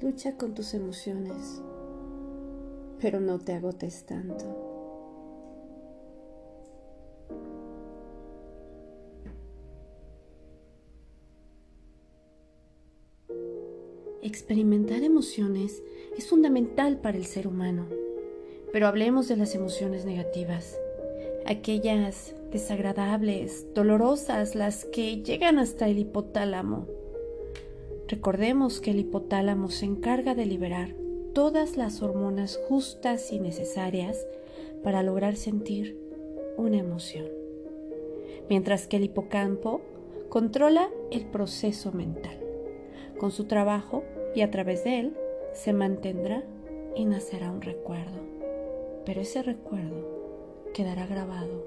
Lucha con tus emociones, pero no te agotes tanto. Experimentar emociones es fundamental para el ser humano, pero hablemos de las emociones negativas, aquellas desagradables, dolorosas, las que llegan hasta el hipotálamo. Recordemos que el hipotálamo se encarga de liberar todas las hormonas justas y necesarias para lograr sentir una emoción, mientras que el hipocampo controla el proceso mental. Con su trabajo y a través de él se mantendrá y nacerá un recuerdo. Pero ese recuerdo quedará grabado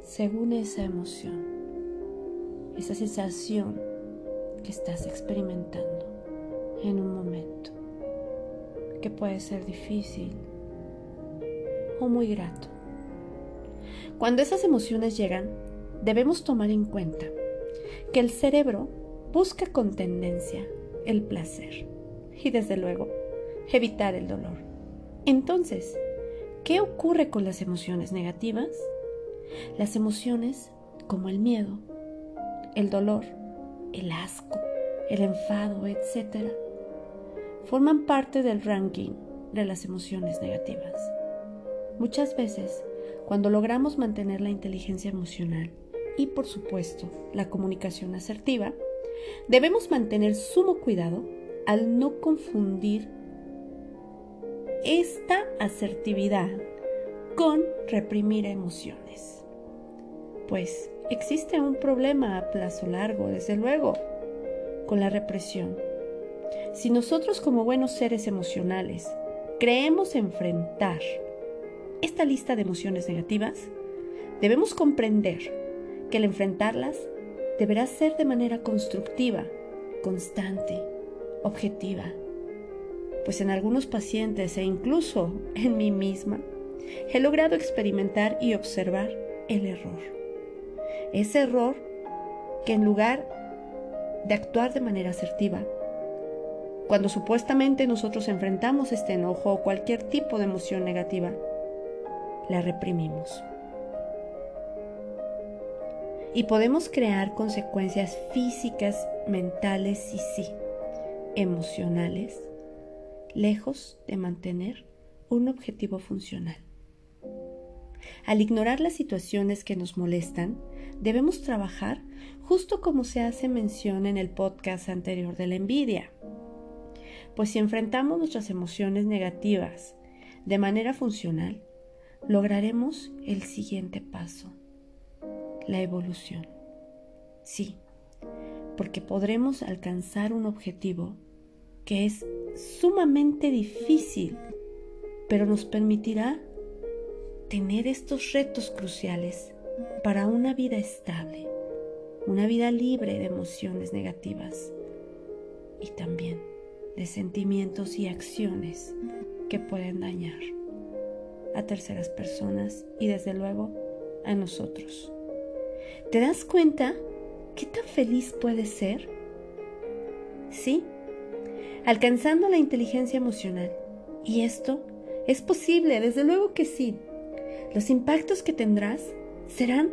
según esa emoción, esa sensación estás experimentando en un momento, que puede ser difícil o muy grato. Cuando esas emociones llegan, debemos tomar en cuenta que el cerebro busca con tendencia el placer y desde luego evitar el dolor. Entonces, ¿qué ocurre con las emociones negativas? Las emociones como el miedo, el dolor, el asco, el enfado, etc., forman parte del ranking de las emociones negativas. Muchas veces, cuando logramos mantener la inteligencia emocional y, por supuesto, la comunicación asertiva, Debemos mantener sumo cuidado al no confundir esta asertividad con reprimir emociones. Pues existe un problema a plazo largo, desde luego, con la represión. Si nosotros como buenos seres emocionales creemos enfrentar esta lista de emociones negativas, debemos comprender que al enfrentarlas deberá ser de manera constructiva, constante, objetiva, pues en algunos pacientes e incluso en mí misma he logrado experimentar y observar el error. Ese error que en lugar de actuar de manera asertiva, cuando supuestamente nosotros enfrentamos este enojo o cualquier tipo de emoción negativa, la reprimimos y podemos crear consecuencias físicas, mentales y sí, emocionales, lejos de mantener un objetivo funcional. Al ignorar las situaciones que nos molestan, debemos trabajar justo como se hace mención en el podcast anterior de la envidia. Pues si enfrentamos nuestras emociones negativas de manera funcional, lograremos el siguiente paso la evolución. Sí, porque podremos alcanzar un objetivo que es sumamente difícil, pero nos permitirá tener estos retos cruciales para una vida estable, una vida libre de emociones negativas y también de sentimientos y acciones que pueden dañar a terceras personas y desde luego a nosotros. ¿Te das cuenta qué tan feliz puedes ser? Sí, alcanzando la inteligencia emocional. Y esto es posible, desde luego que sí. Los impactos que tendrás serán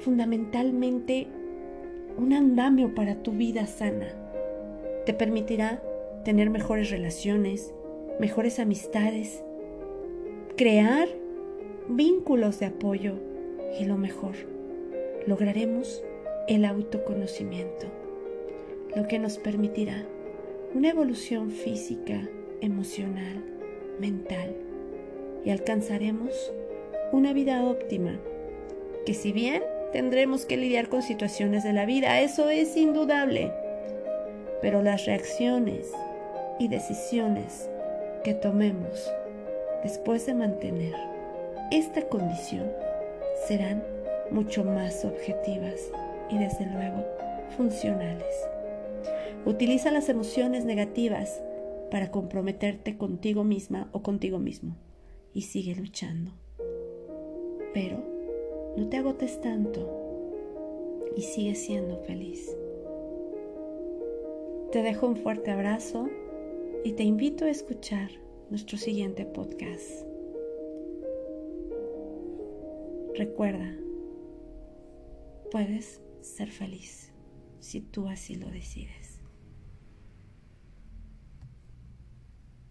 fundamentalmente un andamio para tu vida sana. Te permitirá tener mejores relaciones, mejores amistades, crear vínculos de apoyo y lo mejor, lograremos el autoconocimiento, lo que nos permitirá una evolución física, emocional, mental y alcanzaremos una vida óptima, que si bien tendremos que lidiar con situaciones de la vida, eso es indudable, pero las reacciones y decisiones que tomemos después de mantener esta condición serán mucho más objetivas y desde luego funcionales. Utiliza las emociones negativas para comprometerte contigo misma o contigo mismo y sigue luchando. Pero no te agotes tanto y sigue siendo feliz. Te dejo un fuerte abrazo y te invito a escuchar nuestro siguiente podcast. Recuerda, puedes ser feliz si tú así lo decides.